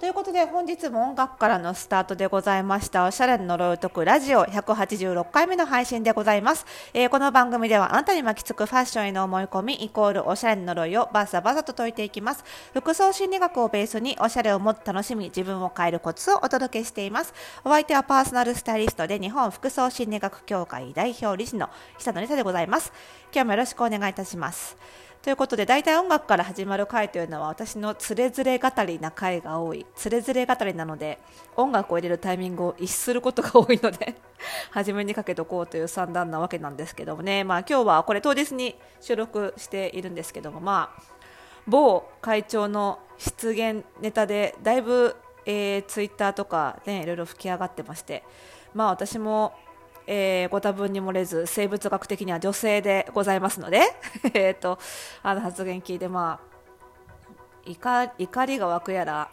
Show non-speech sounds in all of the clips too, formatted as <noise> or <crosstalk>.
ということで本日も音楽からのスタートでございました。おしゃれの呪いを解くラジオ186回目の配信でございます、えー、この番組ではあなたに巻きつくファッションへの思い込みイコールおしゃれの呪いをバサバサと解いていきます。服装心理学をベースにおしゃれをもっと楽しみ自分を変えるコツをお届けしています。お相手はパーソナルスタイリストで日本服装心理学協会代表理事の久野理沙でございます。今日もよろしくお願いいたします。ということで大体音楽から始まる回というのは私のつれづれ語りな回が多い。つれづれ語りなので音楽を入れるタイミングを逸することが多いので <laughs> 初めにかけておこうという算段なわけなんですけどもね、まあ、今日はこれ当日に収録しているんですけども、まあ、某会長の出現ネタでだいぶ、えー、ツイッターとか、ね、いろいろ吹き上がってまして、まあ、私もえー、ご多分に漏れず生物学的には女性でございますので <laughs> えとあの発言聞いて、まあ、怒りが湧くやら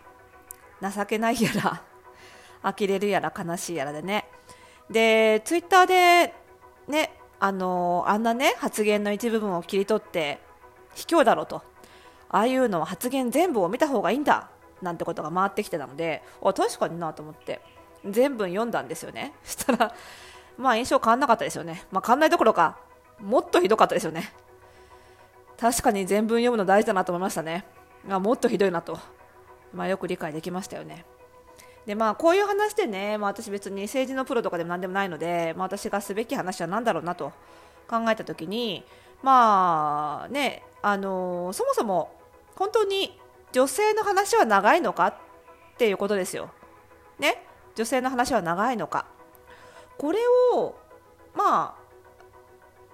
情けないやら <laughs> 呆れるやら悲しいやらでね。でツイッターでねあのあんなね発言の一部分を切り取って卑怯だろと。ああいうのは発言全部を見た方がいいんだなんてことが回ってきてたのであ確かになと思って全文読んだんですよね。したらまあ印象変わんなかったですよね。まあ変わんないどころか、もっとひどかったですよね。確かに全文読むの大事だなと思いましたね。あもっとひどいなと。まあよく理解できましたよね。でまあこういう話でね、まあ、私別に政治のプロとかでも何でもないので、まあ、私がすべき話は何だろうなと考えた時にまあねあのー、そもそも本当に女性の話は長いのかっていうことですよ。ね？女性の話は長いのかこれをまあ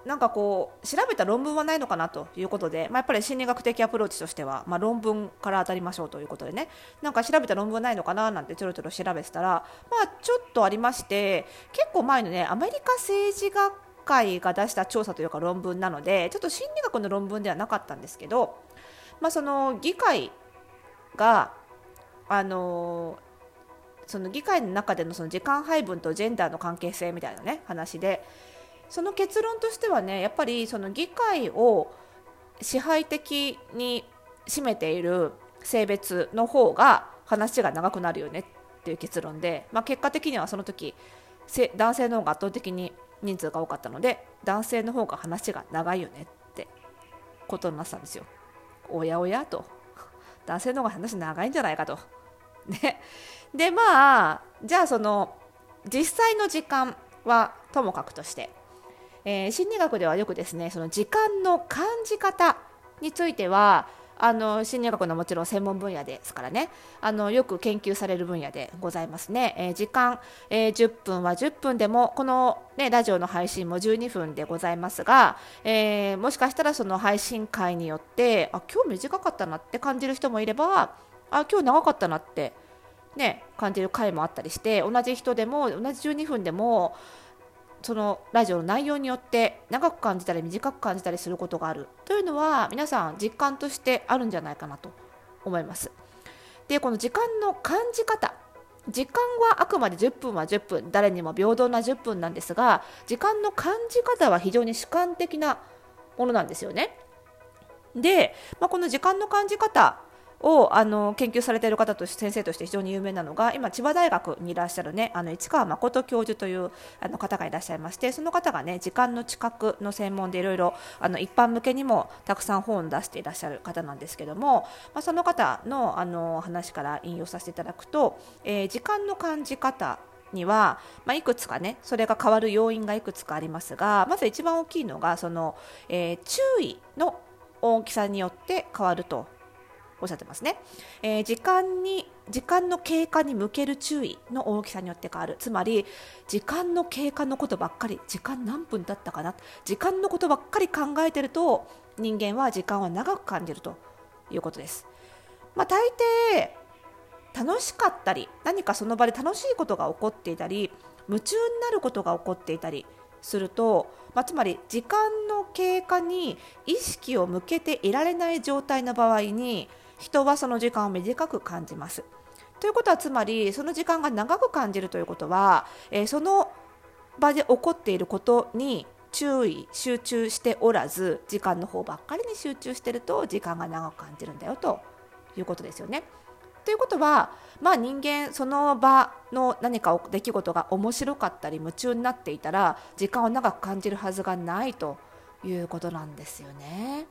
なんかこう調べた論文はないのかなということで、まあ、やっぱり心理学的アプローチとしては、まあ、論文から当たりましょうということでね。なんか調べた論文はないのかななんてちょろちょろ調べてたら、まあ、ちょっとありまして結構前のねアメリカ政治学会が出した調査というか論文なのでちょっと心理学の論文ではなかったんですけど、まあ、その議会があのその議会の中でのその時間配分とジェンダーの関係性みたいなね話でその結論としてはねやっぱりその議会を支配的に占めている性別の方が話が長くなるよねっていう結論で、まあ、結果的にはその時男性の方が圧倒的に人数が多かったので男性の方が話が長いよねってことになったんですよ。おやおやと男性の方が話長いんじゃないかと。ね、でまあじゃあその実際の時間はともかくとして、えー、心理学ではよくですねその時間の感じ方についてはあの心理学のもちろん専門分野ですからねあのよく研究される分野でございますね、えー、時間、えー、10分は10分でもこの、ね、ラジオの配信も12分でございますが、えー、もしかしたらその配信会によってあ今日短かったなって感じる人もいればあ今日長かったなってね、感じる回もあったりして同じ人でも同じ12分でもそのラジオの内容によって長く感じたり短く感じたりすることがあるというのは皆さん実感としてあるんじゃないかなと思います。でこの時間の感じ方時間はあくまで10分は10分誰にも平等な10分なんですが時間の感じ方は非常に主観的なものなんですよね。で、まあ、この時間の感じ方をあの研究されている方として先生として非常に有名なのが今千葉大学にいらっしゃるねあの市川誠教授というあの方がいらっしゃいましてその方がね時間の知覚の専門でいろいろあの一般向けにもたくさん本を出していらっしゃる方なんですけども、まあ、その方のあの話から引用させていただくと、えー、時間の感じ方には、まあ、いくつかねそれが変わる要因がいくつかありますがまず一番大きいのがその、えー、注意の大きさによって変わると。おっしゃってますね、えー、時間に時間の経過に向ける注意の大きさによって変わる。つまり時間の経過のことばっかり時間何分だったかな？時間のことばっかり考えてると人間は時間は長く感じるということです、まあ、大抵楽しかったり何かその場で楽しいことが起こっていたり夢中になることが起こっていたりすると、まあ、つまり時間の経過に意識を向けていられない状態の場合に人はその時間を短く感じます。ということはつまりその時間が長く感じるということは、えー、その場で起こっていることに注意集中しておらず時間の方ばっかりに集中してると時間が長く感じるんだよということですよね。ということは、まあ、人間その場の何か出来事が面白かったり夢中になっていたら時間を長く感じるはずがないということなんですよね。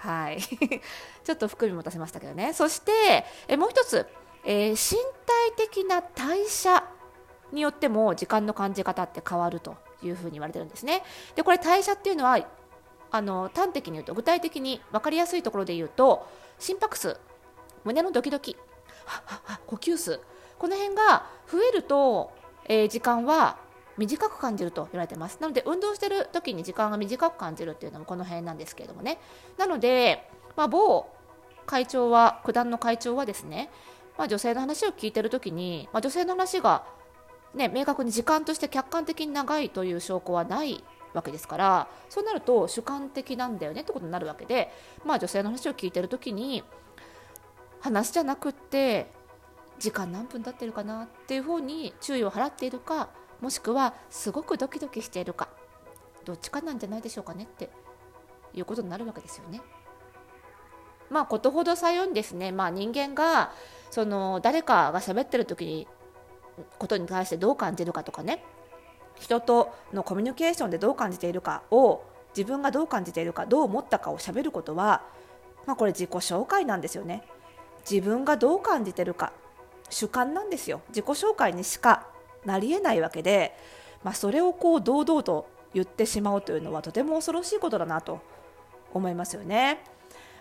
はい。<laughs> ちょっと含み持たせましたけどね。そしてえもう一つ、えー、身体的な代謝によっても時間の感じ方って変わるというふうに言われてるんですね。でこれ代謝っていうのはあの端的に言うと具体的に分かりやすいところで言うと心拍数。胸のドキドキ。呼吸数。この辺が増えると、えー、時間は短く感じると言われてます。なので運動してる時に時間が短く感じるっていうのもこの辺なんですけれどもね。なので、まあ、某会長は九段の会長はですね、まあ、女性の話を聞いてる時に、まあ、女性の話が、ね、明確に時間として客観的に長いという証拠はないわけですからそうなると主観的なんだよねってことになるわけで、まあ、女性の話を聞いてる時に話じゃなくって時間何分経ってるかなっていうふうに注意を払っているかもしくはすごくドキドキしているかどっちかなんじゃないでしょうかねっていうことになるわけですよね。まあことほどさようにですね、まあ、人間がその誰かが喋ってる時にことに対してどう感じるかとかね人とのコミュニケーションでどう感じているかを自分がどう感じているかどう思ったかをしゃべることは、まあ、これ自己紹介なんですよね。自分がどう感じてるか主観なんですよ自己紹介にしかなりえないわけで、まあ、それをこう堂々と言ってしまうというのはとても恐ろしいことだなと思いますよね。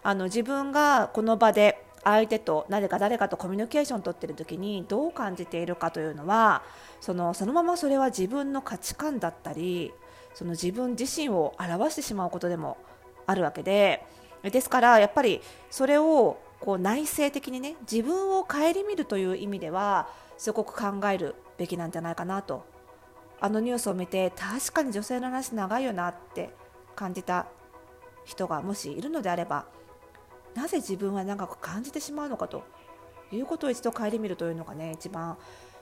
あの自分がこの場で相手と誰か誰かとコミュニケーションを取っている時にどう感じているかというのはそのそのままそれは自分の価値観だったりその自分自身を表してしまうことでもあるわけでですからやっぱりそれをこう内省的にね自分を顧みるという意味ではすごく考えるべきなんじゃないかなとあのニュースを見て確かに女性の話長いよなって感じた人がもしいるのであればなぜ自分は長く感じてしまうのかということを一度顧みるというのがね一番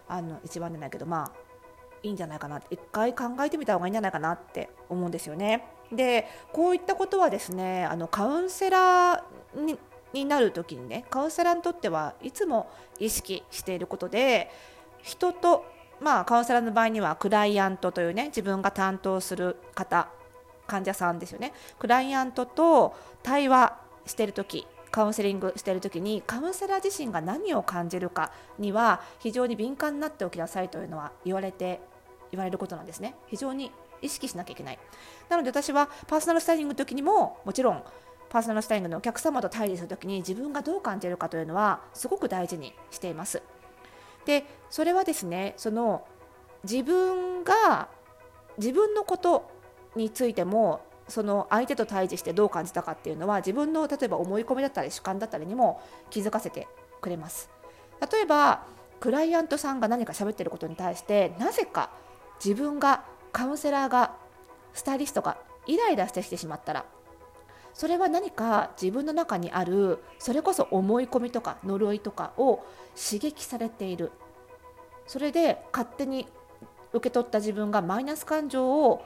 あの一番じゃないけどまあいいんじゃないかな一回考えてみた方がいいんじゃないかなって思うんですよね。でこういったことはですねあのカウンセラーにになる時にねカウンセラーにとってはいつも意識していることで人とまあカウンセラーの場合にはクライアントというね自分が担当する方患者さんですよね。クライアントと対話している時カウンセリングしている時にカウンセラー自身が何を感じるかには非常に敏感になっておきなさいというのは言われて言われることなんですね。非常に意識しなきゃいけない。なので私はパーソナルスタイリングの時にももちろんパーソナルスタイリングのお客様と対峙するときに自分がどう感じるかというのはすごく大事にしています。でそれはですねその自分が自分のことについてもその相手と対峙してどう感じたかっていうのは自分の例えば思い込みだったり主観だったりにも気づかせてくれます。例えばクライアントさんが何か喋ってることに対してなぜか自分がカウンセラーがスタイリストがイライラしてきてしまったらそれは何か自分の中にあるそれこそ思い込みとか呪いとかを刺激されている。それで勝手に受け取った自分がマイナス感情を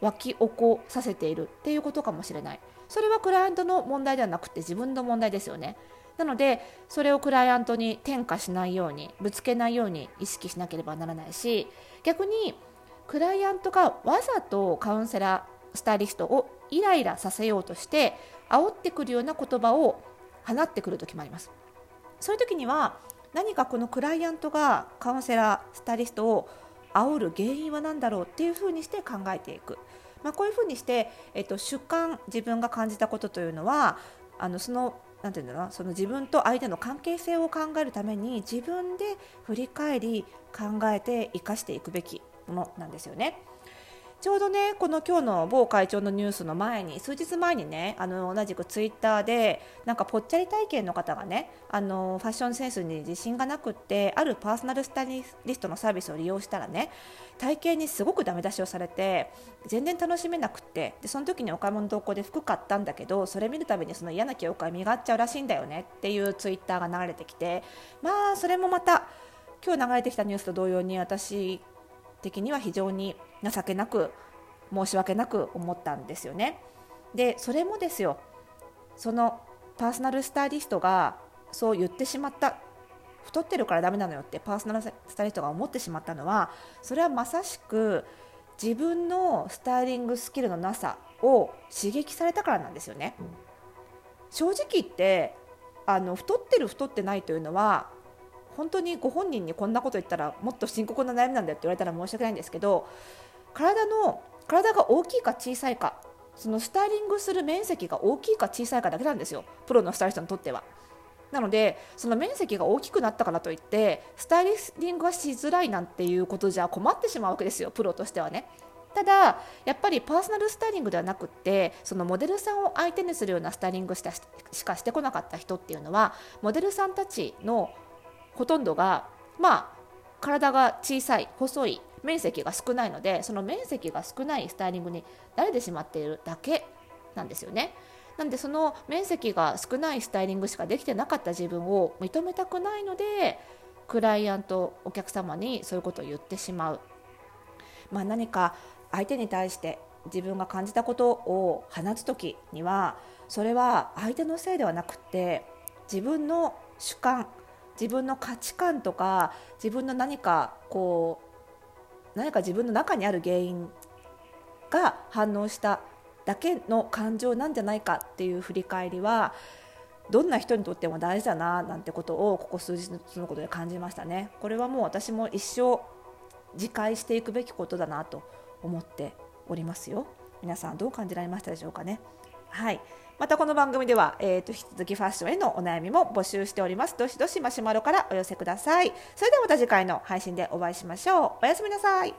湧き起こさせている。っていうことかもしれない。それはクライアントの問題ではなくて自分の問題ですよね。なのでそれをクライアントに転嫁しないようにぶつけないように意識しなければならないし逆にクライアントがわざとカウンセラースタイリストをイライラさせようとして煽ってくるような言葉を放ってくる時もありますそういう時には何かこのクライアントがカウンセラースタイリストを煽る原因は何だろうっていうふうにして考えていく、まあ、こういうふうにして、えっと、主観自分が感じたことというのはあのそのなんていうんだろうその自分と相手の関係性を考えるために自分で振り返り考えて生かしていくべきものなんですよね。ちょうどねこの今日の某会長のニュースの前に数日前にねあの同じくツイッターでなんかぽっちゃり体験の方がねあのファッションセンスに自信がなくってあるパーソナルスタイリストのサービスを利用したらね体型にすごくダメ出しをされて全然楽しめなくってでその時にお買い物同行で服買ったんだけどそれ見るたびにその嫌な記憶が身がっちゃうらしいんだよねっていうツイッターが流れてきてまあそれもまた今日流れてきたニュースと同様に私的には非常に情けなく申し訳なく思ったんですよね。でそれもですよそのパーソナルスタイリストがそう言ってしまった太ってるからダメなのよってパーソナルスタイリストが思ってしまったのはそれはまさしく自分のスタイリングスキルのなさを刺激されたからなんですよね。正直言ってあの太ってる太ってないというのは本当にご本人にこんなこと言ったらもっと深刻な悩みなんだよって言われたら申し訳ないんですけど体の体が大きいか小さいかそのスタイリングする面積が大きいか小さいかだけなんですよプロのスタイリストにとっては。なのでその面積が大きくなったからといってスタイリングがしづらいなんていうことじゃ困ってしまうわけですよプロとしてはね。ただやっぱりパーソナルスタイリングではなくってそのモデルさんを相手にするようなスタイリングしたしかしてこなかった人っていうのはモデルさんたちのほとんどがまあ体が小さい細い面積が少ないのでその面積が少ないスタイリングに慣れてしまっているだけなんですよね。なんでその面積が少ないスタイリングしかできてなかった自分を認めたくないのでクライアントお客様にそういうことを言ってしまう、まあ、何か相手に対して自分が感じたことを放つ時にはそれは相手のせいではなくって自分の主観自分の価値観とか自分の何かこう何か自分の中にある原因が反応しただけの感情なんじゃないかっていう振り返りはどんな人にとっても大事だななんてことをここ数日のことで感じましたね。これはもう私も一生自戒していくべきことだなと思っておりますよ。皆さんどう感じられましたでしょうかね。はい。またこの番組では、えーと、引き続きファッションへのお悩みも募集しております。どしどしマシュマロからお寄せください。それではまた次回の配信でお会いしましょう。おやすみなさい。